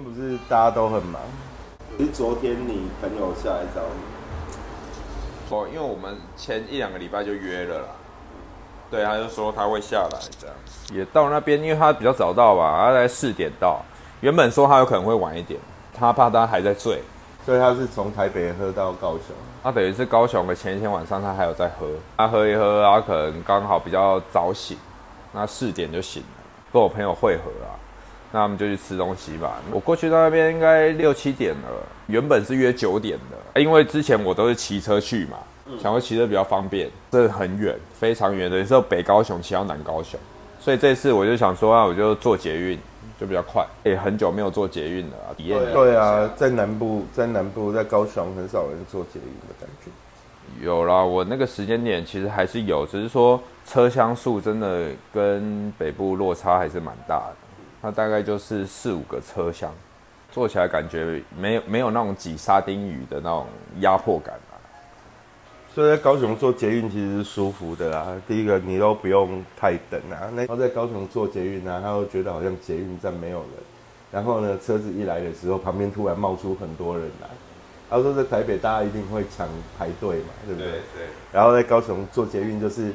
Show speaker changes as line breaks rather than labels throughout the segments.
天不是大家都很忙，是昨天你朋友下来找你。
哦，因为我们前一两个礼拜就约了啦。对，他就说他会下来这样。也到那边，因为他比较早到吧，他在四点到。原本说他有可能会晚一点，他怕他还在醉，
所以他是从台北喝到高雄。
他等于是高雄的前一天晚上，他还有在喝。他喝一喝，他可能刚好比较早醒，那四点就醒了，跟我朋友会合啊。那我们就去吃东西吧。我过去到那边应该六七点了，原本是约九点的，因为之前我都是骑车去嘛，想说骑车比较方便，这很远，非常远的，有时候北高雄骑到南高雄，所以这次我就想说啊，我就坐捷运就比较快。也很久没有坐捷运了，体验。
对啊，在南部，在南部，在高雄很少人坐捷运的感觉。
有啦，我那个时间点其实还是有，只是说车厢数真的跟北部落差还是蛮大的。它大概就是四五个车厢，坐起来感觉没有没有那种挤沙丁鱼的那种压迫感啊。
所以在高雄坐捷运其实是舒服的啊。第一个你都不用太等啊。那然后在高雄坐捷运呢，他会觉得好像捷运站没有人。然后呢，车子一来的时候，旁边突然冒出很多人来。他说在台北大家一定会抢排队嘛，对不对？
对。
然后在高雄坐捷运就是。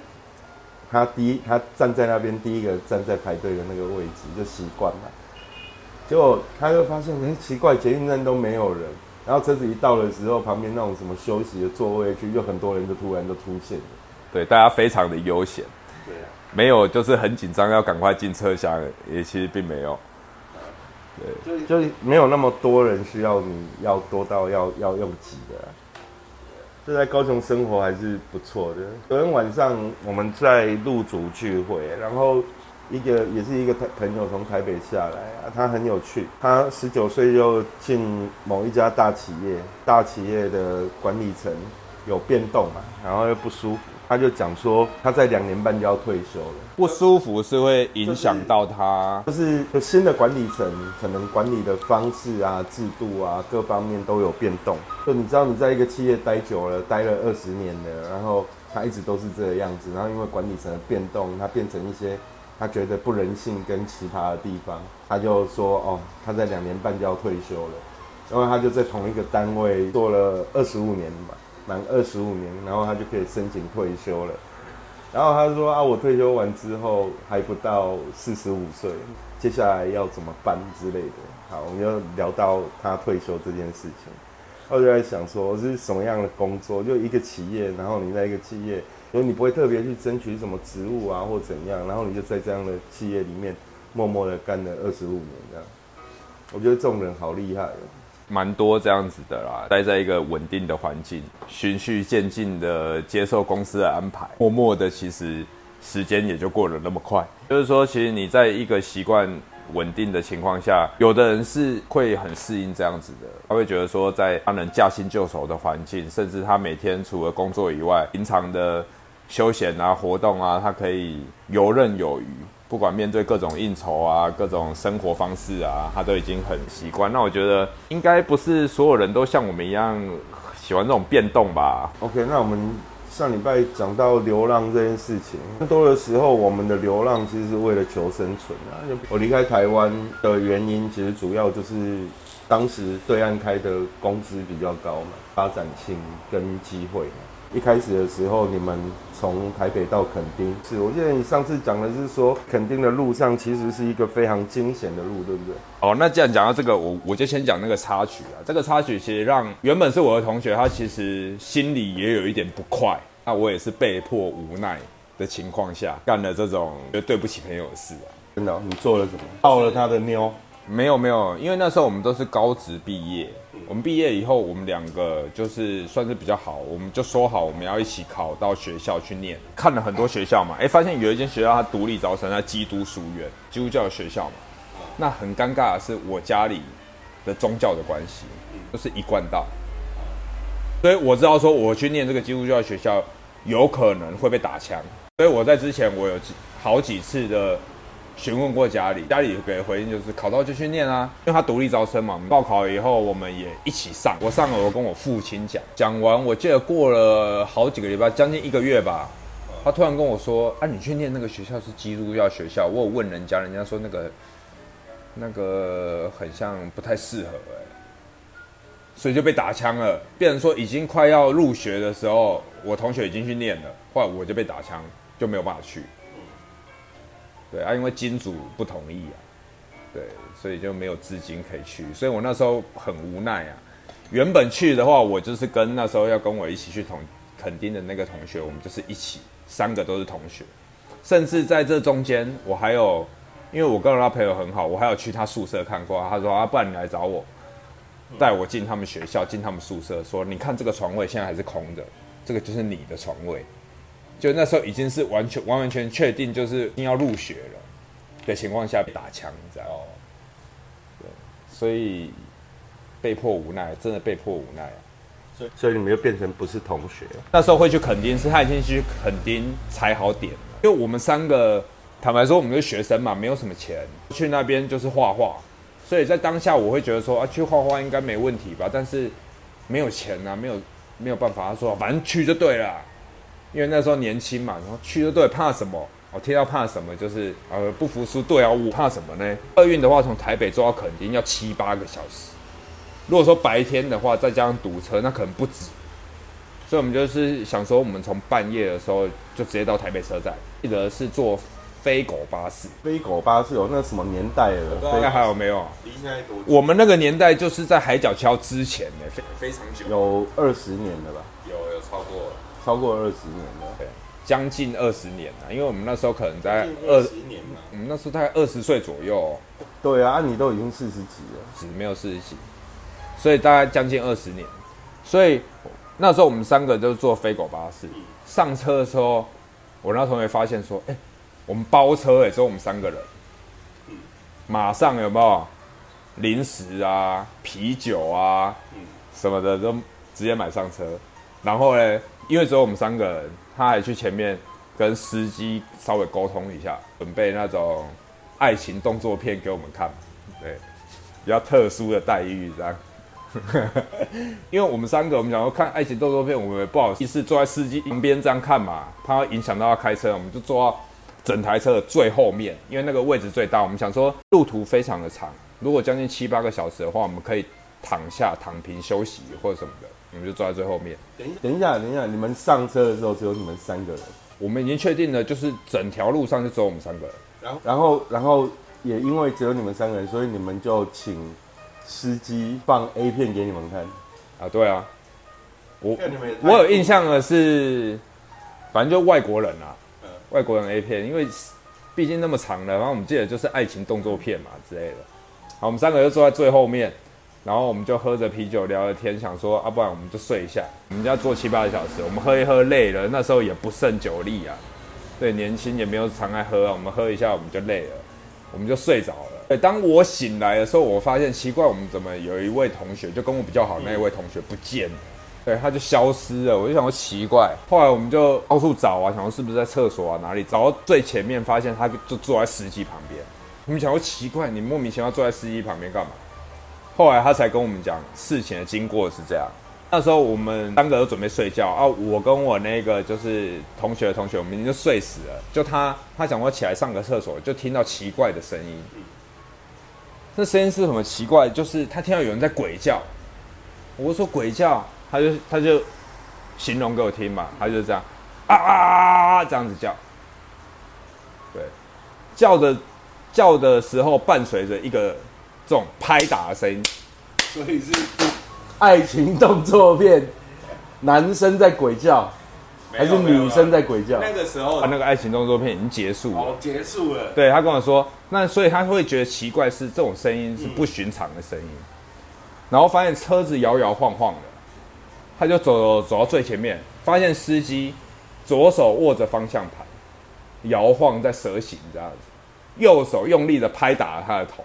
他第一，他站在那边第一个站在排队的那个位置就习惯了，结果他就发现，哎，奇怪，捷运站都没有人，然后车子一到的时候，旁边那种什么休息的座位区，又很多人就突然就出现了，
对，大家非常的悠闲，
对啊，
没有就是很紧张要赶快进车厢，也其实并没有，
对，就就没有那么多人需要你要多到要要用挤的。这在高雄生活还是不错的。昨天晚上我们在入组聚会，然后一个也是一个朋友从台北下来啊，他很有趣。他十九岁就进某一家大企业，大企业的管理层有变动嘛，然后又不舒服。他就讲说，他在两年半就要退休了，
不舒服是会影响到他，
就是新的管理层可能管理的方式啊、制度啊各方面都有变动。就你知道你在一个企业待久了，待了二十年了，然后他一直都是这个样子，然后因为管理层的变动，他变成一些他觉得不人性跟奇葩的地方，他就说哦，他在两年半就要退休了，因为他就在同一个单位做了二十五年嘛。满二十五年，然后他就可以申请退休了。然后他说：“啊，我退休完之后还不到四十五岁，接下来要怎么办之类的。”好，我们就聊到他退休这件事情。我就在想说，是什么样的工作？就一个企业，然后你在一个企业，所以你不会特别去争取什么职务啊，或怎样，然后你就在这样的企业里面默默的干了二十五年这样。我觉得这种人好厉害。
蛮多这样子的啦，待在一个稳定的环境，循序渐进的接受公司的安排，默默的其实时间也就过了那么快。就是说，其实你在一个习惯稳定的情况下，有的人是会很适应这样子的，他会觉得说，在他能驾轻就熟的环境，甚至他每天除了工作以外，平常的休闲啊、活动啊，他可以游刃有余。不管面对各种应酬啊，各种生活方式啊，他都已经很习惯。那我觉得应该不是所有人都像我们一样喜欢这种变动吧
？OK，那我们上礼拜讲到流浪这件事情，更多的时候我们的流浪其实是为了求生存啊。我离开台湾的原因，其实主要就是当时对岸开的工资比较高嘛，发展性跟机会嘛。一开始的时候，你们从台北到垦丁，是我记得你上次讲的是说，垦丁的路上其实是一个非常惊险的路，对不对？
哦，那既然讲到这个，我我就先讲那个插曲啊。这个插曲其实让原本是我的同学，他其实心里也有一点不快。那我也是被迫无奈的情况下，干了这种对不起朋友的事啊。
真的，你做了什么？抱了他的妞？
没有没有，因为那时候我们都是高职毕业。我们毕业以后，我们两个就是算是比较好，我们就说好我们要一起考到学校去念。看了很多学校嘛，哎，发现有一间学校它独立招生，在基督书院，基督教的学校嘛。那很尴尬的是，我家里的宗教的关系，就是一贯道，所以我知道说我去念这个基督教学校有可能会被打枪，所以我在之前我有好几次的。询问过家里，家里给回应就是考到就去念啊，因为他独立招生嘛。报考以后，我们也一起上。我上了，我跟我父亲讲，讲完，我记得过了好几个礼拜，将近一个月吧。他突然跟我说：“啊，你去念那个学校是基督教学校。”我有问人家，人家说那个那个很像不太适合哎，所以就被打枪了。变成说已经快要入学的时候，我同学已经去念了，后来我就被打枪，就没有办法去。对啊，因为金主不同意啊，对，所以就没有资金可以去，所以我那时候很无奈啊。原本去的话，我就是跟那时候要跟我一起去同垦丁的那个同学，我们就是一起，三个都是同学，甚至在这中间，我还有，因为我跟他朋友很好，我还有去他宿舍看过，他说啊，不然你来找我，带我进他们学校，进他们宿舍，说你看这个床位现在还是空的，这个就是你的床位，就那时候已经是完全完完全确定就是要入学了的情况下被打枪，你知道吗？对，所以。被迫无奈，真的被迫无奈啊！
所以，所以你们就变成不是同学。
那时候会去垦丁，是他已经去垦丁才好点了。因为我们三个，坦白说，我们是学生嘛，没有什么钱，去那边就是画画。所以在当下，我会觉得说啊，去画画应该没问题吧？但是没有钱啊，没有没有办法。他说，反正去就对了，因为那时候年轻嘛，然后去就对，怕什么？我听到怕什么，就是呃不服输。对啊，我怕什么呢？二运的话，从台北坐到垦丁要七八个小时。如果说白天的话，再加上堵车，那可能不止。所以，我们就是想说，我们从半夜的时候就直接到台北车站。记得是坐飞狗巴士。
飞狗巴士有那什么年代了？
现在还有没有？
离现在多？
我们那个年代就是在海角桥之前呢，
非非常久，
有二十年了吧？
有有超过
超过二十年了，
对，将近二十年了。因为我们那时候可能在
二十年嘛，
我们那时候大概二十岁左右。
对啊，你都已经四十几了，
只没有四十几。所以大概将近二十年，所以那时候我们三个就坐飞狗巴士上车的时候，我那同学发现说：“哎，我们包车哎，只有我们三个人。”马上有没有零食啊、啤酒啊什么的都直接买上车。然后呢，因为只有我们三个人，他还去前面跟司机稍微沟通一下，准备那种爱情动作片给我们看，对，比较特殊的待遇这样。因为我们三个，我们想要看爱情动作片，我们也不好意思坐在司机旁边这样看嘛，怕影响到他开车，我们就坐到整台车的最后面，因为那个位置最大。我们想说路途非常的长，如果将近七八个小时的话，我们可以躺下躺平休息或者什么的，我们就坐在最后面。
等等一下，等一下，你们上车的时候只有你们三个人，
我们已经确定了，就是整条路上就只有我们三个人。
然后，然后，然后也因为只有你们三个人，所以你们就请。司机放 A 片给你们看
啊？对啊，我我有印象的是，反正就外国人啊，外国人 A 片，因为毕竟那么长的，然后我们记得就是爱情动作片嘛之类的。好，我们三个就坐在最后面，然后我们就喝着啤酒聊着天，想说啊，不然我们就睡一下。我们要坐七八个小时，我们喝一喝累了，那时候也不胜酒力啊，对，年轻也没有常爱喝啊，我们喝一下我们就累了，我们就睡着了。对，当我醒来的时候，我发现奇怪，我们怎么有一位同学就跟我比较好那一位同学不见了？对，他就消失了。我就想说奇怪，后来我们就到处找啊，想说是不是在厕所啊哪里？找到最前面，发现他就坐在司机旁边。我们想说奇怪，你莫名其妙坐在司机旁边干嘛？后来他才跟我们讲事情的经过是这样。那时候我们三个都准备睡觉啊，我跟我那个就是同学的同学，我们已经就睡死了。就他，他想说起来上个厕所，就听到奇怪的声音。这声音是什么奇怪？就是他听到有人在鬼叫，我说鬼叫，他就他就形容给我听嘛，他就这样啊啊啊啊这样子叫，对，叫的叫的时候伴随着一个这种拍打的声音，
所以是
爱情动作片，男生在鬼叫。还是女生在鬼叫。
那个时候，他
那个爱情动作片已经结束了。哦，
结束了。
对他跟我说，那所以他会觉得奇怪，是这种声音是不寻常的声音。然后发现车子摇摇晃晃的，他就走走到最前面，发现司机左手握着方向盘，摇晃在蛇形这样子，右手用力的拍打了他的头，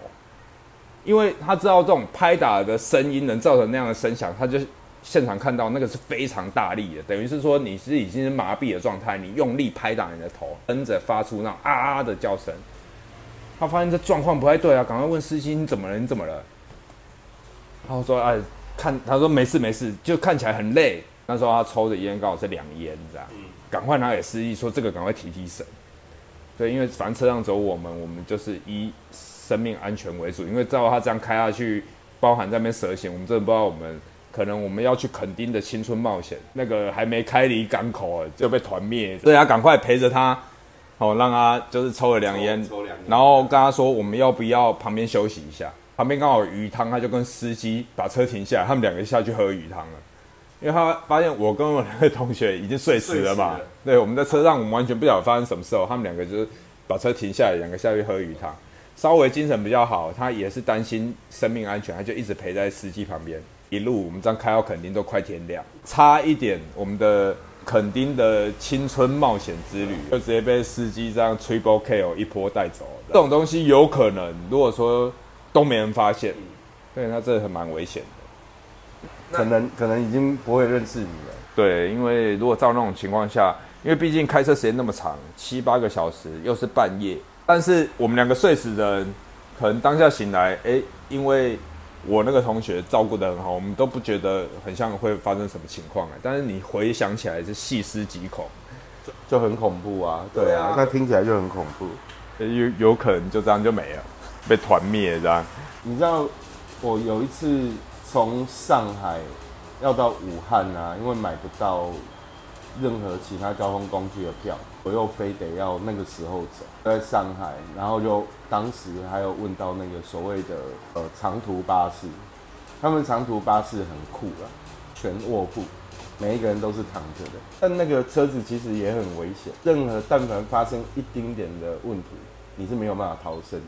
因为他知道这种拍打的声音能造成那样的声响，他就。现场看到那个是非常大力的，等于是说你是已经是麻痹的状态，你用力拍打你的头，跟着发出那种啊啊的叫声。他发现这状况不太对啊，赶快问司机你怎么了？你怎么了？然后说哎，看他说没事没事，就看起来很累。那时候他抽的烟刚好是两烟，这样，赶快拿给司机说这个赶快提提神。对，因为反正车上走我们，我们就是一生命安全为主，因为照他这样开下去，包含在那边蛇行，我们真的不知道我们可能我们要去垦丁的青春冒险，那个还没开离港口就被团灭，所以要赶快陪着他，哦，让他就是抽了两烟，然后跟他说我们要不要旁边休息一下，旁边刚好有鱼汤，他就跟司机把车停下来，他们两个下去喝鱼汤了。因为他发现我跟我两个同学已经睡死了嘛。对，我们在车上，我们完全不晓得发生什么事哦，他们两个就是把车停下来，两个下去喝鱼汤，稍微精神比较好，他也是担心生命安全，他就一直陪在司机旁边，一路我们这样开到垦丁都快天亮，差一点我们的垦丁的青春冒险之旅就直接被司机这样 triple KO 一波带走，这种东西有可能，如果说都没人发现，对，那这很蛮危险的。
可能可能已经不会认识你了。
对，因为如果照那种情况下，因为毕竟开车时间那么长，七八个小时，又是半夜，但是我们两个睡死的人，可能当下醒来，哎，因为我那个同学照顾的很好，我们都不觉得很像会发生什么情况哎，但是你回想起来是细思极恐，
就很恐怖啊，对啊，那听起来就很恐怖。
呃有有可能就这样就没了，被团灭这样。
你知道，我有一次从上海要到武汉啊，因为买不到任何其他交通工具的票，我又非得要那个时候走，在上海，然后就当时还有问到那个所谓的呃长途巴士，他们长途巴士很酷啊，全卧铺，每一个人都是躺着的，但那个车子其实也很危险，任何但凡发生一丁点的问题，你是没有办法逃生的。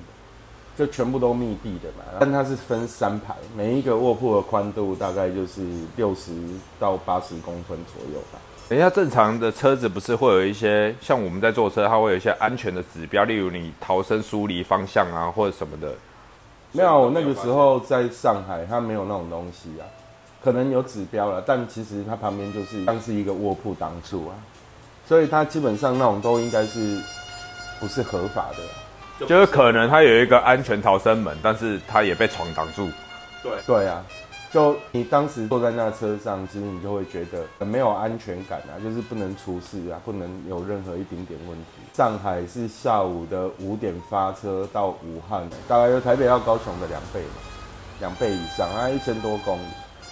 就全部都密闭的嘛，但它是分三排，每一个卧铺的宽度大概就是六十到八十公分左右吧。
等一下，正常的车子不是会有一些像我们在坐车，它会有一些安全的指标，例如你逃生疏离方向啊，或者什么的。
没有，我那个时候在上海，它没有那种东西啊，可能有指标了，但其实它旁边就是像是一个卧铺挡住啊，所以它基本上那种都应该是不是合法的啊、
就是可能它有一个安全逃生门，但是它也被床挡住。
对，
对啊，就你当时坐在那车上，其实你就会觉得很没有安全感啊，就是不能出事啊，不能有任何一丁点问题。上海是下午的五点发车到武汉，大概有台北到高雄的两倍嘛，两倍以上，啊，一千多公里。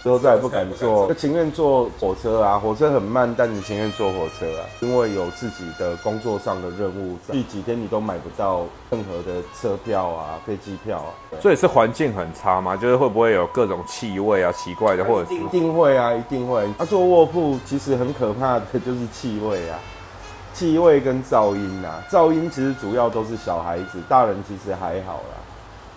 之后再也不敢坐，就情愿坐火车啊，火车很慢，但你情愿坐火车啊，因为有自己的工作上的任务，第几天你都买不到任何的车票啊、飞机票啊。
所以是环境很差吗？就是会不会有各种气味啊、奇怪的，或者是
一定会啊，一定会。他、坐卧铺其实很可怕的 就是气味啊，气味跟噪音啊。噪音其实主要都是小孩子，大人其实还好啦。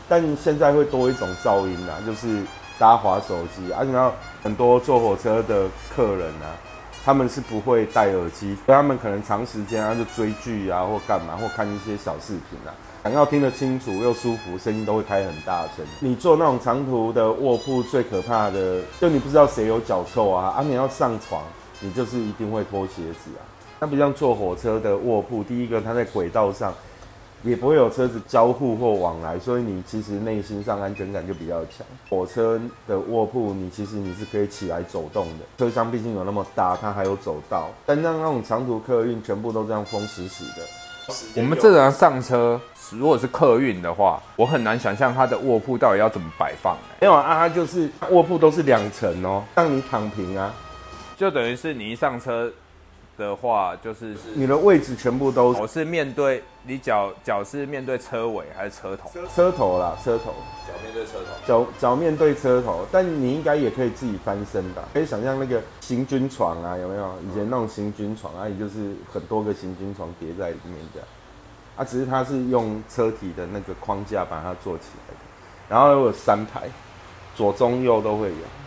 但现在会多一种噪音啊，就是大家滑手机，而且然后很多坐火车的客人啊，他们是不会戴耳机，所以他们可能长时间啊就追剧啊，或干嘛，或看一些小视频啊。想要听得清楚又舒服，声音都会开很大声。你坐那种长途的卧铺，最可怕的就你不知道谁有脚臭啊，啊你要上床，你就是一定会脱鞋子啊。那不像坐火车的卧铺，第一个它在轨道上也不会有车子交互或往来，所以你其实内心上安全感就比较强。火车的卧铺，你其实你是可以起来走动的，车厢毕竟有那么大，它还有走道。但像那种长途客运，全部都这样封死死的。
我们正常上车，如果是客运的话，我很难想象它的卧铺到底要怎么摆放、欸
没有啊，它就是卧铺都是两层哦，让你躺平啊，
就等于是你一上车的话，就是
你的位置全部都
我是面对你脚脚是面对车尾还是车头？
车头啦，车头。
脚面对车头，
脚脚面对车头，但你应该也可以自己翻身吧？可以想象那个行军床啊，有没有？以前那种行军床啊，也就是很多个行军床叠在里面这样。啊，只是它是用车体的那个框架把它做起来的，然后有三排，左中右都会有。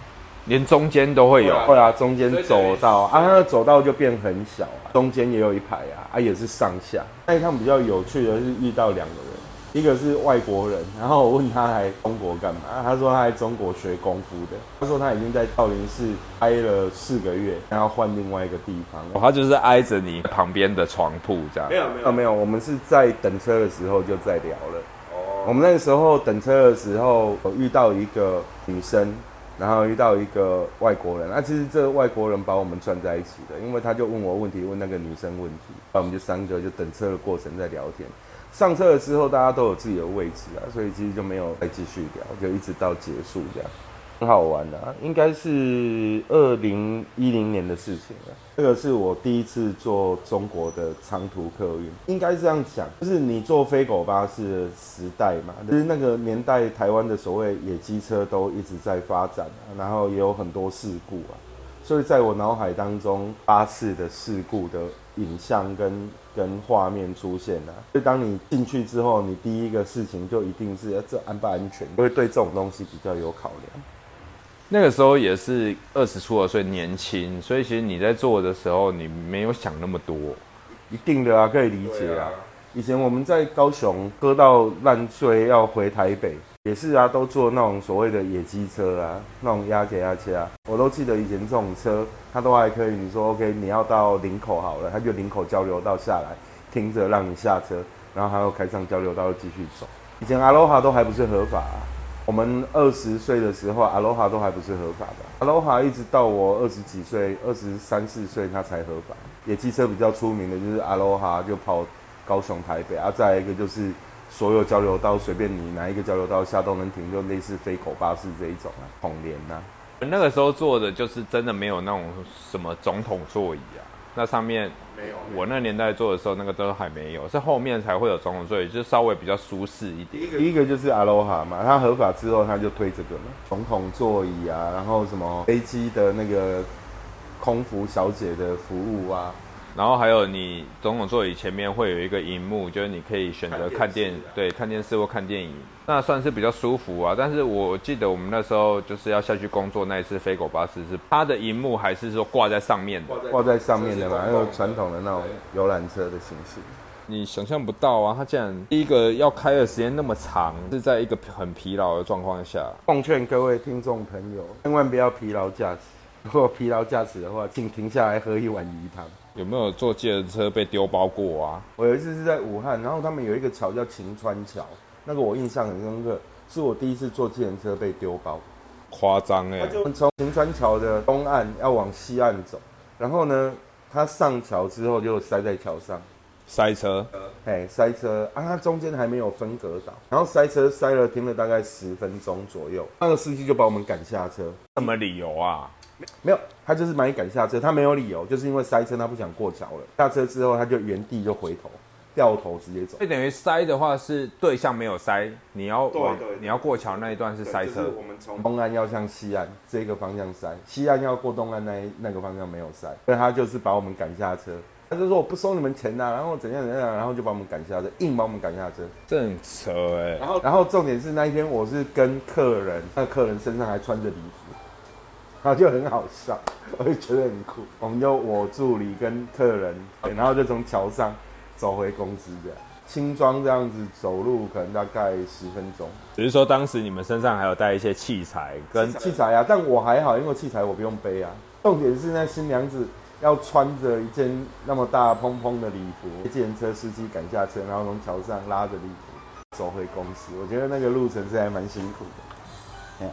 连中间都会有。
会啊，中间走道啊，它的走道就变很小啊，中间也有一排啊，啊也是上下。那一趟比较有趣的是遇到两个人，一个是外国人，然后我问他来中国干嘛，他说他来中国学功夫的，他说他已经在少林寺待了四个月，然后换另外一个地方。
哦它就是挨着你旁边的床铺这样
没。有没
啊，
有
没有，我们是在等车的时候就在聊了。我
哦，
们那个时候等车的时候，我遇到一个女生，然后遇到一个外国人。那、其实这个外国人把我们串在一起的，因为他就问我问题，问那个女生问题，那我们就三个就等车的过程在聊天。上车了之后，大家都有自己的位置啊，所以其实就没有再继续聊，就一直到结束这样。很好玩的、啊，应该是二零一零年的事情了。这个是我第一次坐中国的长途客运，应该这样讲，就是你坐飞狗巴士的时代嘛，就是那个年代台湾的所谓野鸡车都一直在发展啊，然后也有很多事故啊，所以在我脑海当中，巴士的事故的影像跟跟画面出现了、所以当你进去之后，你第一个事情就一定是这安不安全，会对这种东西比较有考量。
那个时候也是二十出头岁，年轻，所以其实你在做的时候，你没有想那么多。
一定的啊，可以理解啊
啊。
以前我们在高雄割到烂醉要回台北，也是啊，都坐那种所谓的野鸡车啊，那种压给压车啊。我都记得以前这种车，它都还可以，你说 OK，你要到林口好了，它就林口交流道下来，停着让你下车，然后还要开上交流道继续走。以前阿罗哈都还不是合法、啊。我们二十岁的时候，阿罗哈都还不是合法的。阿罗哈一直到我二十几岁，二十三四岁，它才合法。野鸡车比较出名的就是阿罗哈，就跑高雄、台北啊。再一个就是所有交流道，随便你哪一个交流道下都能停，就类似飞口巴士这一种啊，统联呐。
那个时候做的就是真的没有那种什么总统座椅啊，那上面
没有
我那年代做的时候，那个都还没有，是后面才会有总统座椅，就稍微比较舒适一点。
第一个
就是阿罗哈嘛，它合法之后，它就推这个嘛，总统座椅啊，然后什么飞机的那个空服小姐的服务啊，
然后还有你总统座椅前面会有一个荧幕，就是你可以选择看电
看电啊
对看电视或看电影，那算是比较舒服啊。但是我记得我们那时候就是要下去工作那一次飞狗巴士是它的荧幕还是说挂在上面的，
挂在上面的嘛，那
这是公共
种传统的那种游览车的形式。
你想象不到啊，它竟然第一个要开的时间那么长，是在一个很疲劳的状况下。
奉劝各位听众朋友，千万不要疲劳驾驶。如果疲劳驾驶的话，请停下来喝一碗鱼汤。
有没有坐计程车被丢包过啊？
我有一次是在武汉，然后他们有一个桥叫晴川桥，那个我印象很深刻，是我第一次坐计程车被丢包。
夸张哎！
我们从晴川桥的东岸要往西岸走，然后呢，他上桥之后就塞在桥上，
塞车，
哎，塞车啊，他中间还没有分隔岛，然后塞车塞了停了大概十分钟左右，那个司机就把我们赶下车，
什么理由啊？
没有，他就是把你赶下车，他没有理由，就是因为塞车，他不想过桥了。下车之后，他就原地就回头，掉头直接走
所。以等于塞的话是对象没有塞，你要往
对
你要过桥那一段是塞车
就是。我们从
东岸要向西岸这个方向塞，西岸要过东岸那一那个方向没有塞，所以他就是把我们赶下车。他就说我不收你们钱呐、然后怎样怎样，然后就把我们赶下车，硬把我们赶下车。
这很扯哎、
然后
然后重点是那一天我是跟客人，那客人身上还穿着礼服，然后就很好笑，我就觉得很酷。我们就我助理跟客人，然后就从桥上走回公司这样，轻装这样子走路可能大概十分钟。
只是说当时你们身上还有带一些器材跟
器材啊，但我还好，因为器材我不用背啊。重点是那新娘子要穿着一件那么大蓬蓬的礼服，被计程车司机赶下车，然后从桥上拉着礼服走回公司。我觉得那个路程是还蛮辛苦的。哎呀、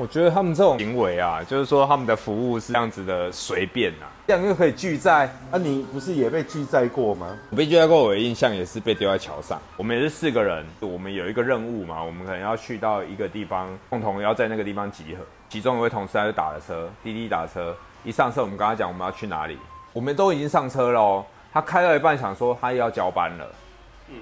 我觉得他们这种行为啊，就是说他们的服务是这样子的随便啊，这样又可以拒载。
啊，你不是也被拒载过吗？
我被拒载过，我的印象也是被丢在桥上。我们也是四个人，我们有一个任务嘛，我们可能要去到一个地方，共同要在那个地方集合。其中一位同事他就打了车，滴滴打车，一上车我们跟他讲我们要去哪里，我们都已经上车了哦。他开到一半想说他也要交班了，嗯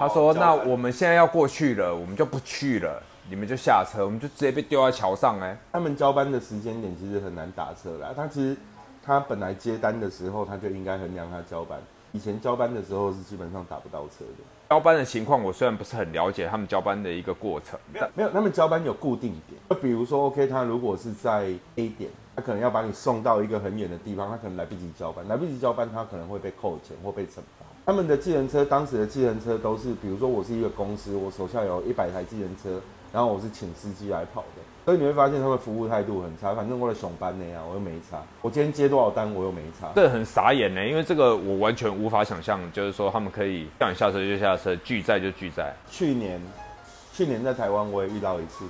他说
哦
那我们现在要过去了，我们就不去了，你们就下车，我们就直接被丢在桥上哎、
他们交班的时间点其实很难打车啦。他其实他本来接单的时候，他就应该衡量他交班。以前交班的时候是基本上打不到车的。
交班的情况我虽然不是很了解他们交班的一个过程，没有
没有，他们交班有固定点，就比如说，OK，他如果是在 A 点，他可能要把你送到一个很远的地方，他可能来不及交班，来不及交班，他可能会被扣钱或被惩罚。他们的计程车，当时的计程车都是，比如说我是一个公司，我手下有一百台计程车，然后我是请司机来跑的，所以你会发现他们服务态度很差，反正我的熊班那样，我又没差，我今天接多少单我又没差。
这很傻眼呢，因为这个我完全无法想象，就是说他们可以叫你下车就下车，拒载就拒载。
去年，去年在台湾我也遇到一次，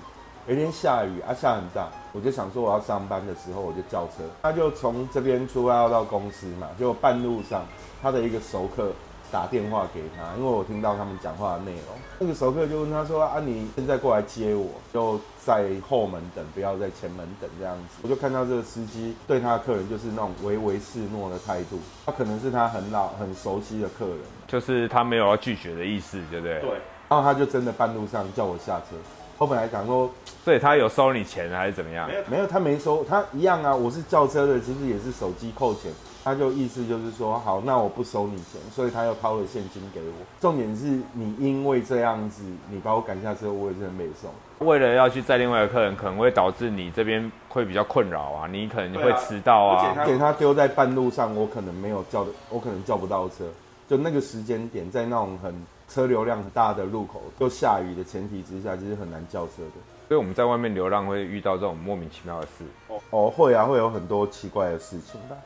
有一天下雨啊，下很大，我就想说我要上班的时候我就叫车，他就从这边出发要到公司嘛，就半路上他的一个熟客打电话给他，因为我听到他们讲话的内容。那个熟客就问他说：“啊，你现在过来接我，就在后门等，不要在前门等这样子。”我就看到这个司机对他的客人就是那种唯唯诺诺的态度，他可能是他很老很熟悉的客人，
就是他没有要拒绝的意思，对不对？
对，
然后他就真的半路上叫我下车。我本来想说
所以他有收你钱还是怎么样
没？有
没有，他没收，他一样啊，我是叫车的，其实也是手机扣钱。他就意思就是说，好，那我不收你钱，所以他又掏了现金给我。重点是你因为这样子，你把我赶下车，我也是很美送。
为了要去载另外一个客人，可能会导致你这边会比较困扰啊，你可能会迟到啊。
而且他
给他丢在半路上，我可能没有叫的，我可能叫不到车。就那个时间点，在那种很车流量很大的路口，又下雨的前提之下，其实很难叫车的。
所以我们在外面流浪会遇到这种莫名其妙的事。
哦，会啊，会有很多奇怪的事情吧。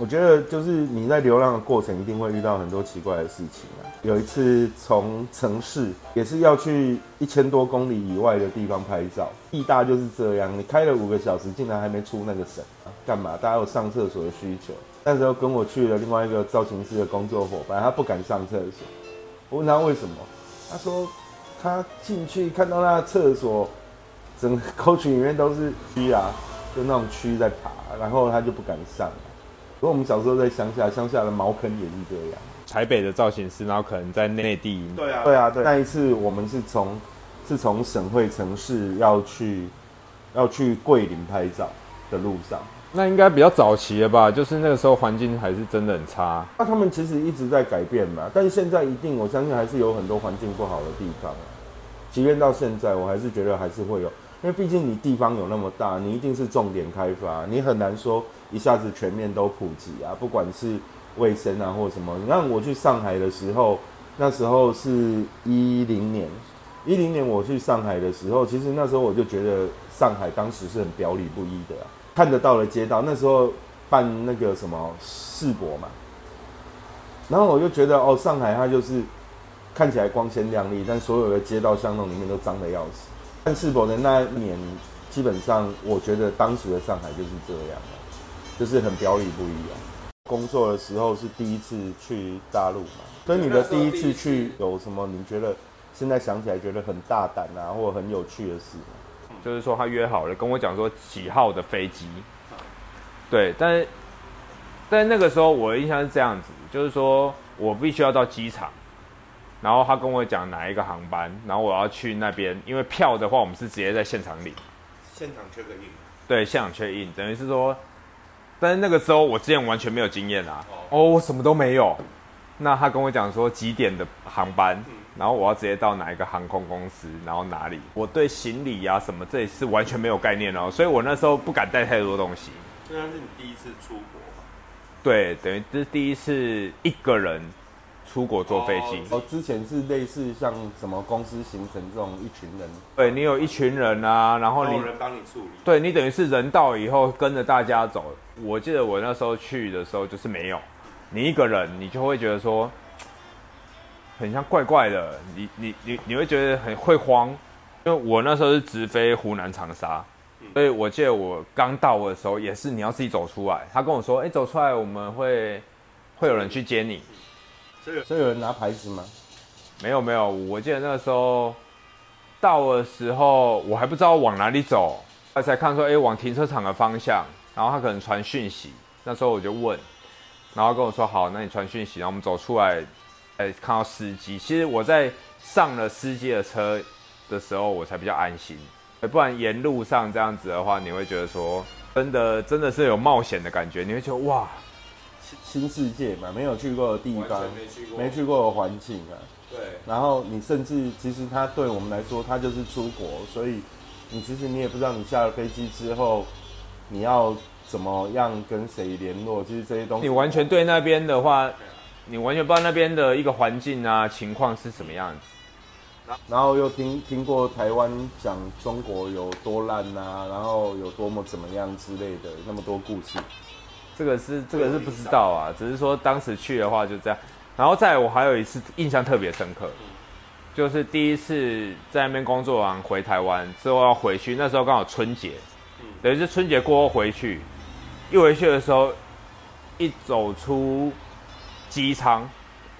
我觉得就是你在流浪的过程，一定会遇到很多奇怪的事情啊。有一次从城市也是要去一千多公里以外的地方拍照，意大就是这样，你开了五个小时，竟然还没出那个省，干嘛？大家有上厕所的需求。那时候跟我去了另外一个造型师的工作伙伴，他不敢上厕所。我问他为什么，他说他进去看到那个厕所，整个 沟渠里面都是蛆啊，就那种蛆在爬，然后他就不敢上。不过我们小时候在乡下，乡下的茅坑也是这样。
台北的造型师，然后可能在内地，
对啊，
对啊，对。那一次我们是从是从省会城市要去要去桂林拍照的路上，
那应该比较早期了吧？就是那个时候环境还是真的很差。
那他们其实一直在改变嘛，但是现在一定我相信还是有很多环境不好的地方啊。即便到现在，我还是觉得还是会有，因为毕竟你地方有那么大，你一定是重点开发，你很难说一下子全面都普及啊，不管是卫生啊或什么。你看我去上海的时候，那时候是一零年，一零年我去上海的时候，其实那时候我就觉得上海当时是很表里不一的、看得到的街道，那时候办那个什么世博嘛，然后我就觉得哦，上海它就是看起来光鲜亮丽，但所有的街道巷弄里面都脏的要死。但世博的那一年，基本上我觉得当时的上海就是这样了，就是很表里不一啊。工作的时候是第一次去大陆嘛，所以你的第一次去有什么？你觉得现在想起来觉得很大胆啊，或很有趣的事？
就是说他约好了跟我讲说几号的飞机，对，但但那个时候我的印象是这样子，就是说我必须要到机场，然后他跟我讲哪一个航班，然后我要去那边，因为票的话我们是直接在现场领，
现场缺个印，
对，现场确印，等于是说，但是那个时候我之前完全没有经验啊，哦，我什么都没有。那他跟我讲说几点的航班，然后我要直接到哪一个航空公司，然后哪里，我对行李啊什么这也是完全没有概念哦，所以我那时候不敢带太多东西。
虽然是你第一次出国嘛，
对，等于这是第一次一个人出国坐飞机。
哦，之前是类似像什么公司形成这种一群人，
对你有一群人啊，然后你
有人帮你处理，
对你等于是人到以后跟着大家走。我记得我那时候去的时候就是没有，你一个人你就会觉得说，很像怪怪的，你你你你会觉得很会慌，因为我那时候是直飞湖南长沙，所以我记得我刚到的时候也是你要自己走出来，他跟我说，哎、走出来我们会会有人去接你，
所以
所以有人拿牌子吗？
没有没有，我记得那个时候到的时候，我还不知道往哪里走，他才看说，哎、往停车场的方向，然后他可能传讯息，那时候我就问，然后跟我说好，那你传讯息，然后我们走出来，哎、看到司机，其实我在上了司机的车的时候，我才比较安心，不然沿路上这样子的话，你会觉得说，真的真的是有冒险的感觉，你会觉得哇，
新世界嘛，没有去过的地方，
没去过，
没去过的环境啊。
对，
然后你甚至其实它对我们来说，它就是出国，所以你其实你也不知道你下了飞机之后，你要怎么样跟谁联络，其实这些东西
你完全对那边的话，你完全不知道那边的一个环境啊情况是什么样子。
然后又听听过台湾讲中国有多烂啊，然后有多么怎么样之类的那么多故事。
这个是这个是不知道啊，只是说当时去的话就这样。然后再来我还有一次印象特别深刻，就是第一次在那边工作完回台湾之后要回去，那时候刚好春节，等于是春节过后回去，一回去的时候，一走出机舱，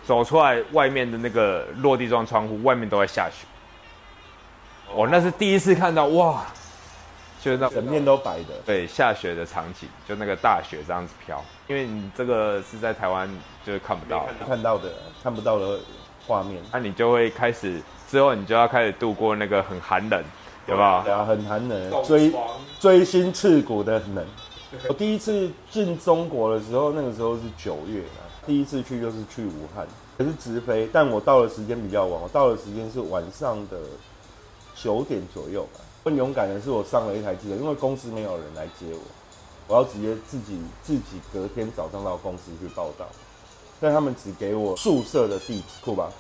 走出来外面的那个落地窗窗户，外面都在下雪。哦，那是第一次看到哇，就是那
整面都白的。
对下雪的场景，就那个大雪这样子飘，因为你这个是在台湾就是看不到，
看到
的看不到的画面，
那你就会开始之后，你就要开始度过那个很寒冷，有没有？
对啊，很寒冷，
冻
锥
疮
锥心刺骨的冷。我第一次进中国的时候，那个时候是九月啊，第一次去就是去武汉，也是直飞，但我到的时间比较晚，我到的时间是晚上的九点左右吧。更勇敢的是，我上了一台机车，因为公司没有人来接我，我要直接自己自己隔天早上到公司去报道，但他们只给我宿舍的地址，酷吧？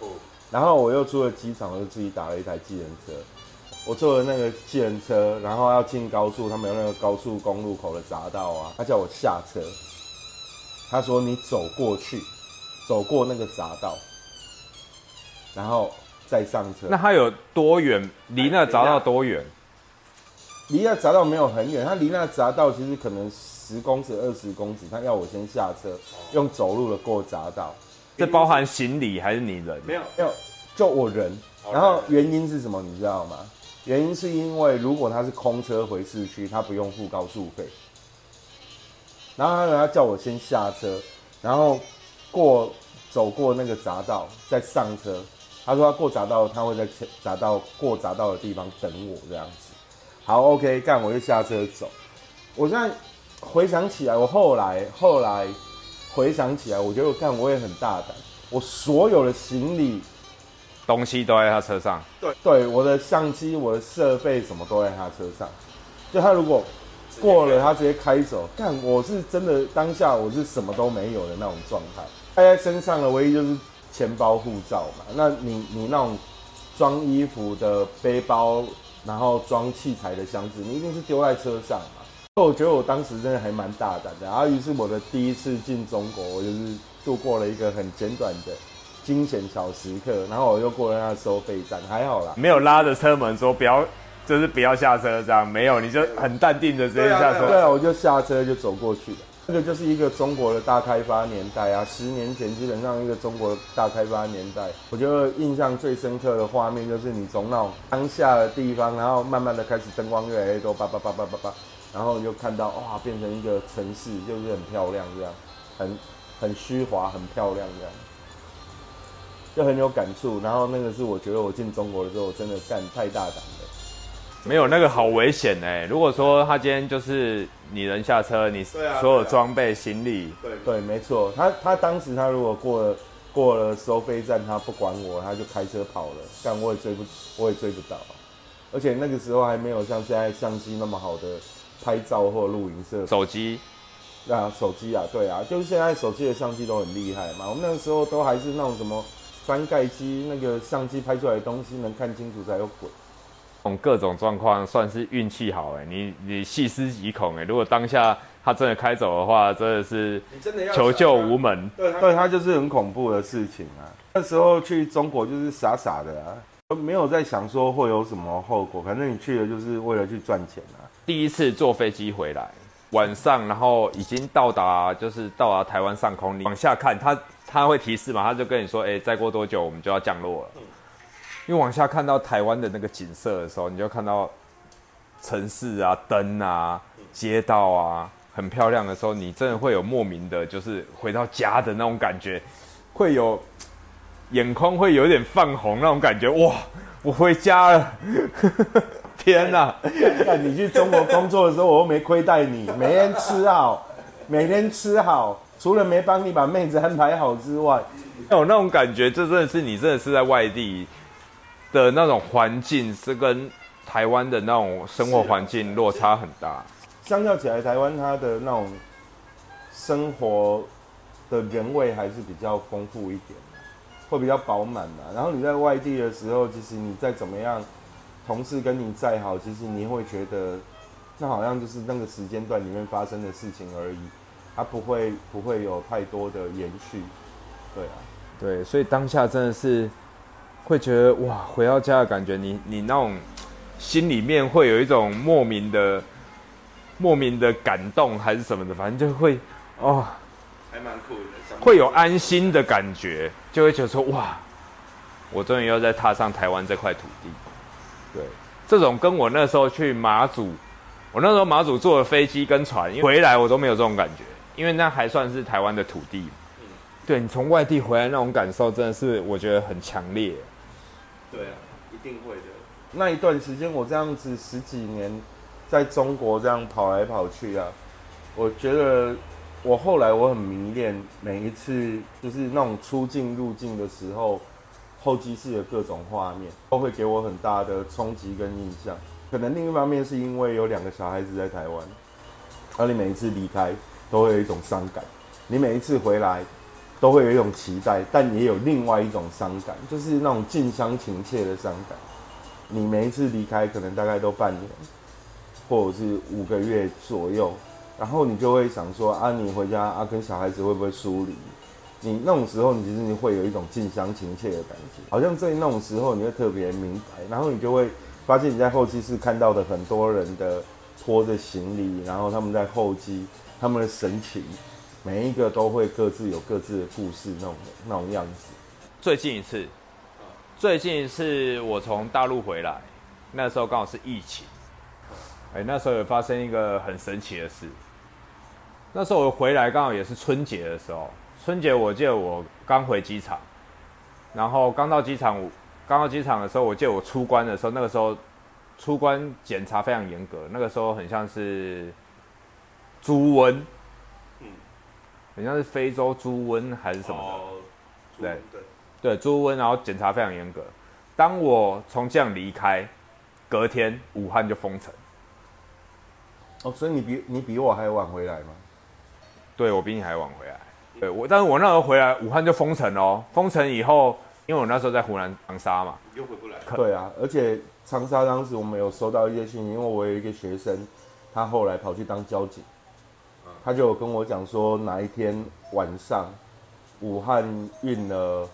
哦，
然后我又出了机场，我就自己打了一台计程车。我坐了那个计程车，然后要进高速，他们有那个高速公路口的匝道啊，他叫我下车，他说你走过去，走过那个匝道，然后再上车。
那它有多远？离那个匝道多远？
离那匝道没有很远，他离那匝道其实可能十公尺、二十公尺，他要我先下车，用走路的过匝道。
这包含行李还是你人？
没有，
没有，就我人。
哦
然后原因是什么？你知道吗？原因是因为如果他是空车回市区，他不用付高速费。然后他他叫我先下车，然后过走过那个匝道，再上车。他说他过匝道，他会在匝道过匝道的地方等我这样子。好，OK，干我就下车走。我现在回想起来，我后来后来回想起来，我觉得我干我也很大胆，我所有的行李。
东西都在他车上。
对，我的相机、我的设备什么都在他车上。就他如果过了，他直接开走。干，我是真的当下我是什么都没有的那种状态。带在身上的唯一就是钱包、护照嘛。那你你那种装衣服的背包，然后装器材的箱子，你一定是丢在车上嘛。我觉得我当时真的还蛮大胆的。然后于是我的第一次进中国，我就是度过了一个很简短的。惊险小时刻，然后我又过了那个收费站，还好啦。
没有拉着车门说不要，就是不要下车这样，没有，你就很淡定的直接下车。
对啊，我就下车就走过去了。这个就是一个中国的大开发年代啊，十年前基本上一个中国大开发年代。我觉得印象最深刻的画面就是你从那种当下的地方，然后慢慢的开始灯光越来越多，叭叭叭叭叭叭，然后你就看到哇，变成一个城市，就是很漂亮这样，很很虚华，很漂亮这样。就很有感触，然后那个是我觉得我进中国的时候，我真的干太大胆了。
没有那个好危险哎！如果说他今天就是你人下车，你所有装备、行李，
对，
对，没错，他他当时他如果过了过了收费站，他不管我，他就开车跑了，但我也追不我也追不到啊。而且那个时候还没有像现在相机那么好的拍照或录影设备
手机
啊，手机啊，对啊，就是现在手机的相机都很厉害嘛。我们那个时候都还是那种什么翻盖机，那个相机拍出来的东西能看清楚才有鬼。
这种各种状况算是运气好哎，你你细思极恐哎。如果当下他真的开走的话，真的是
真的要
求救无门。
对，他
对，他就是很恐怖的事情啊。那时候去中国就是傻傻的啊，没有在想说会有什么后果，反正你去了就是为了去赚钱啊。
第一次坐飞机回来，晚上，然后已经到达，就是到达台湾上空，你往下看，他他会提示嘛，他就跟你说，哎、再过多久我们就要降落了。因为往下看到台湾的那个景色的时候，你就看到城市啊、灯啊、街道啊，很漂亮的时候，你真的会有莫名的，就是回到家的那种感觉，会有眼眶会有点泛红那种感觉，哇，我回家了，天哪！
看你去中国工作的时候，我又没亏待你，每天吃好，每天吃好，除了没帮你把妹子安排好之外，
有那种感觉，这真的是你真的是在外地的那种环境，是跟台湾的那种生活环境落差很大。
相较起来，台湾它的那种生活的人味还是比较丰富一点的，会比较饱满嘛。然后你在外地的时候，其实你再怎么样，同事跟你再好，其实你会觉得那好像就是那个时间段里面发生的事情而已，它不会不会有太多的延续。对啊，
对，所以当下真的是会觉得哇，回到家的感觉，你你那种心里面会有一种莫名的、莫名的感动还是什么的，反正就会哦，
还蛮酷的，
会有安心的感觉，就会觉得说哇，我终于要再踏上台湾这块土地。
对，
这种跟我那时候去马祖，我那时候马祖坐的飞机跟船，回来我都没有这种感觉，因为那还算是台湾的土地。对你从外地回来那种感受，真的是我觉得很强烈。
对啊，一定会的。
那一段时间我这样子十几年在中国这样跑来跑去啊，我觉得我后来我很迷恋每一次就是那种出境入境的时候，候机室的各种画面都会给我很大的冲击跟印象。可能另一方面是因为有两个小孩子在台湾，而你每一次离开都会有一种伤感，你每一次回来。都会有一种期待，但也有另外一种伤感，就是那种近乡情怯的伤感。你每一次离开，可能大概都半年，或者是五个月左右，然后你就会想说：啊，你回家啊，跟小孩子会不会疏离？你那种时候，你其实你会有一种近乡情怯的感觉，好像在那种时候，你会特别明白，然后你就会发现你在后期是看到的很多人的拖着行李，然后他们在候机，他们的神情。每一个都会各自有各自的故事，那种那种样子。
最近一次，最近一次我从大陆回来，那时候刚好是疫情。哎，那时候有发生一个很神奇的事。那时候我回来刚好也是春节的时候，春节我记得我刚回机场，然后刚到机场，刚到机场的时候，我记得我出关的时候，那个时候出关检查非常严格，那个时候很像是猪瘟。好像是非洲猪瘟还是什么的，
对对
对，猪瘟，然后检查非常严格。当我从这样离开，隔天武汉就封城。
哦，所以你比你比我还晚回来吗？
对，我比你还晚回来。对我，但是我那时候回来，武汉就封城哦。封城以后，因为我那时候在湖南长沙嘛，
又回不来。
对啊，而且长沙当时我们有收到一些信息，因为我有一个学生，他后来跑去当交警。他就跟我讲说，哪一天晚上，武汉运了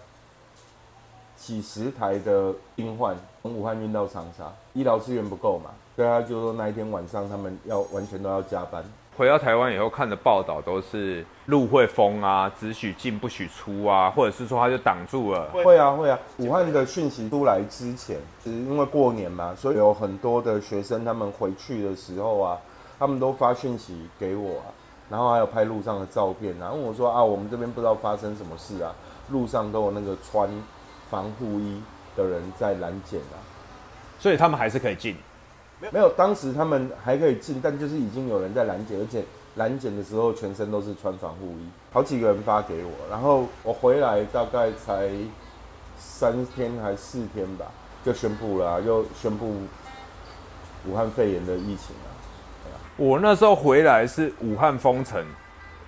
几十台的病患从武汉运到长沙，医疗资源不够嘛，所以他就说那一天晚上他们要完全都要加班。
回到台湾以后看的报道都是路会封啊，只许进不许出啊，或者是说他就挡住了。
会啊会啊，武汉的讯息出来之前，是因为过年嘛，所以有很多的学生他们回去的时候啊，他们都发讯息给我啊。然后还有拍路上的照片，然后我说啊，我们这边不知道发生什么事啊，路上都有那个穿防护衣的人在拦检啊，
所以他们还是可以进。
没有，当时他们还可以进，但就是已经有人在拦检，而且拦检的时候全身都是穿防护衣，好几个人发给我，然后我回来大概才三天还四天吧，就宣布了，又宣布武汉肺炎的疫情啊。
我那时候回来是武汉封城，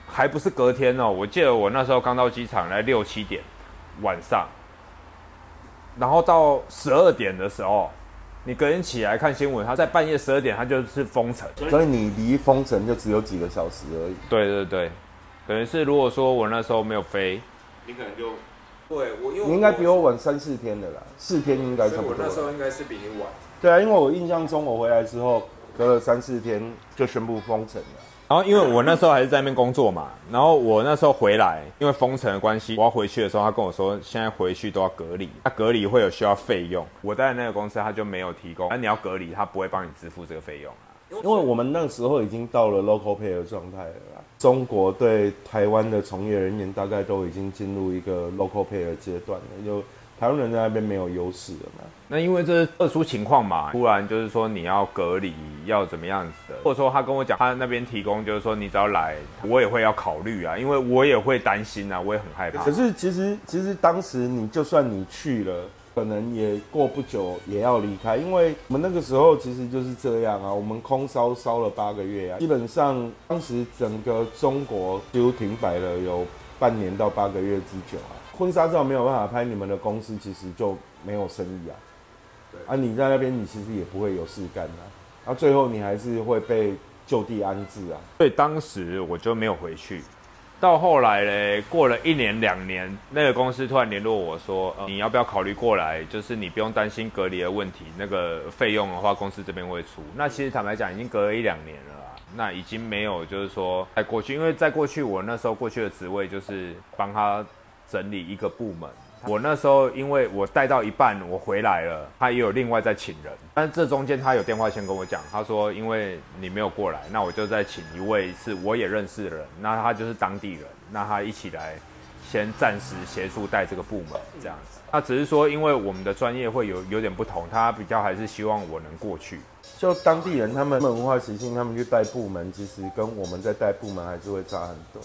还不是隔天哦。我记得我那时候刚到机场，来六七点晚上，然后到十二点的时候，你隔天起来看新闻，他在半夜十二点，他就是封城。
所以你离封城就只有几个小时而已。
对对对，等于是如果说我那时候没有飞，
你可能就
对我因为
你应该比我晚三四天的啦，四天应该差不多。
我那时候应该是比你晚。
对啊，因为我印象中我回来之后。隔了三四天就宣布封城了，
然后因为我那时候还是在那边工作嘛，然后我那时候回来，因为封城的关系，我要回去的时候，他跟我说现在回去都要隔离，他隔离会有需要费用，我在那个公司他就没有提供，那你要隔离，他不会帮你支付这个费用啊，
因为我们那时候已经到了 local pay 的状态了啦，中国对台湾的从业人员大概都已经进入一个 local pay 的阶段了，就。台湾人在那边没有优势了嘛？
那因为这是特殊情况嘛，突然就是说你要隔离，要怎么样子的？或者说他跟我讲，他那边提供就是说你只要来，我也会要考虑啊，因为我也会担心啊，我也很害怕。
可是其实其实当时你就算你去了，可能也过不久也要离开，因为我们那个时候其实就是这样啊，我们空烧烧了八个月啊，基本上当时整个中国几乎停摆了有半年到八个月之久啊。婚纱照没有办法拍，你们的公司其实就没有生意啊。对啊，你在那边你其实也不会有事干啊。啊，最后你还是会被就地安置啊。
所以当时我就没有回去。到后来嘞，过了一年两年，那个公司突然联络我说，你要不要考虑过来？就是你不用担心隔离的问题，那个费用的话，公司这边会出。那其实坦白讲，已经隔了一两年了啦。那已经没有就是说在过去，因为在过去我那时候过去的职位就是帮他整理一个部门。我那时候因为我带到一半，我回来了，他也有另外在请人，但这中间他有电话先跟我讲，他说因为你没有过来，那我就再请一位是我也认识的人，那他就是当地人，那他一起来先暂时协助带这个部门这样子。那只是说因为我们的专业会有有点不同，他比较还是希望我能过去。
就当地人他们文化习性，他们去带部门，其实跟我们在带部门还是会差很多。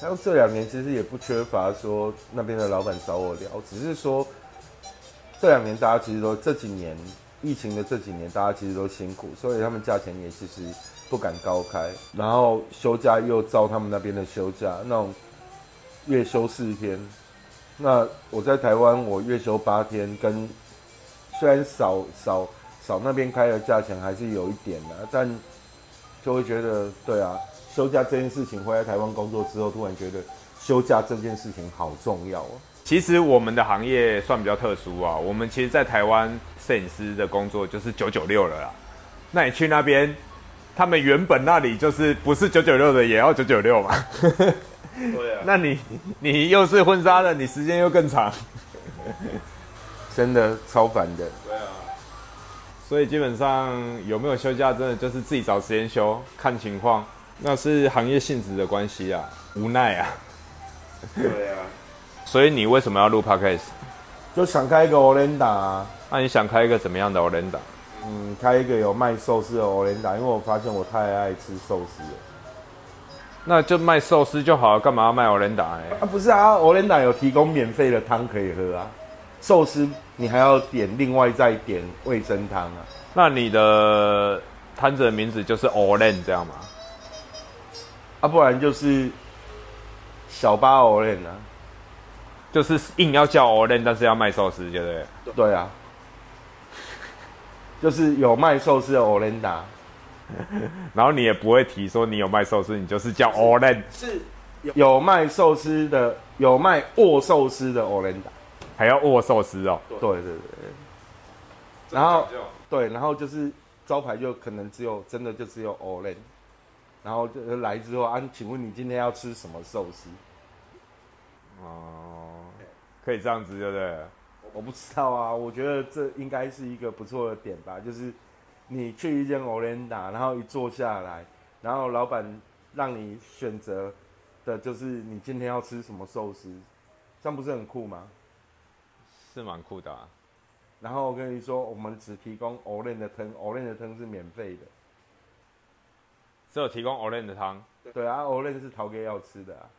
还有这两年其实也不缺乏说那边的老板找我聊，只是说这两年大家其实都这几年疫情的这几年大家其实都辛苦，所以他们价钱也其实不敢高开，然后休假又照他们那边的休假，那种月休四天。那我在台湾我月休八天，跟虽然少少少那边开的价钱还是有一点的，但就会觉得对啊。休假这件事情，回来台湾工作之后，突然觉得休假这件事情好重要哦。
其实我们的行业算比较特殊啊，我们其实，在台湾摄影师的工作就是九九六了啦。那你去那边，他们原本那里就是不是九九六的，也要九九六嘛。
对啊。
那你你又是婚纱的，你时间又更长，
真的超烦的。
对啊。
所以基本上有没有休假，真的就是自己找时间休，看情况。那是行业性质的关系啊，无奈啊。
对啊。
所以你为什么要录 podcast？
就想开一个 o l e n d a 啊
那你想开一个怎么样的 o l e n d a
嗯，开一个有卖寿司的 o l e n d a 因为我发现我太爱吃寿司了。
那就卖寿司就好了，干嘛要卖 o l e n d a 呢？
啊，不是啊 o l e n d a 有提供免费的汤可以喝啊。寿司你还要点另外再点味增汤啊。
那你的摊子的名字就是 o l e n 这样吗？
啊，不然就是小巴 e n 啊，
就是硬要叫 e n 但是要卖寿司，对不对？
对啊，就是有卖寿司的 e n d a
然后你也不会提说你有卖寿司，你就是叫 e n
是有卖寿司的，有卖握寿司的 e n d a
还要握寿司哦。
对对对，然后对，然后就是招牌就可能只有真的就只有 e n 然后就来之后啊，请问你今天要吃什么寿司？
哦，可以这样子，对不对？
我不知道啊，我觉得这应该是一个不错的点吧。就是你去一间 o l e n d a 然后一坐下来，然后老板让你选择的就是你今天要吃什么寿司，这样不是很酷吗？
是蛮酷的啊。
然后我跟你说，我们只提供 o l e n 的汤 o l e n 的汤是免费的。
只有提供 o l a n 的汤，
对啊 o l a n 是陶哥要吃的啊。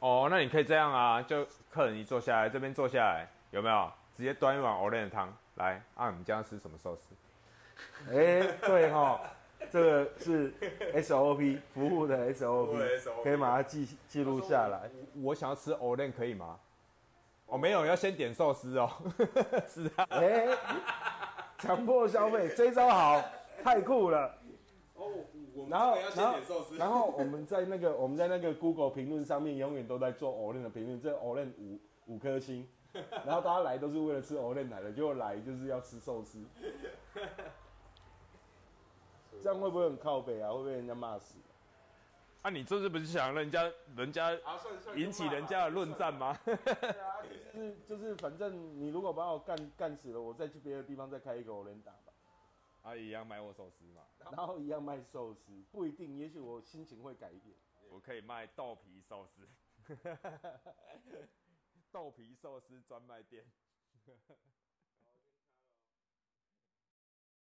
哦，那你可以这样啊，就客人一坐下来，这边坐下来，有没有？直接端一碗 o l a n 的汤来啊？你们今天吃什么寿司？
哎，对哈，这个是 SOP 服务的 SOP，可以把它记记录下来。
我想要吃 o l a n 可以吗？哦，没有，要先点寿司哦。是啊。
哎，强迫消费，这招好，太酷了。哦。然后，然后，然后我们在那个我们在那个 Google 评论上面永远都在做 o l e n 的评论，这 o l e n 五五颗星，然后大家来都是为了吃 o l e n 来的，结果来就是要吃寿司，这样会不会很靠北啊？会被人家骂死？
啊，你这是不是想人家人家引起人家的论战吗？
对啊，就是就是，反正你如果把我干干死了，我再去别的地方再开一个 e n 打吧。
啊，一样卖我寿司嘛，
然后一样卖寿司，不一定，也许我心情会改变。
我可以卖豆皮寿司，豆皮寿司专卖店。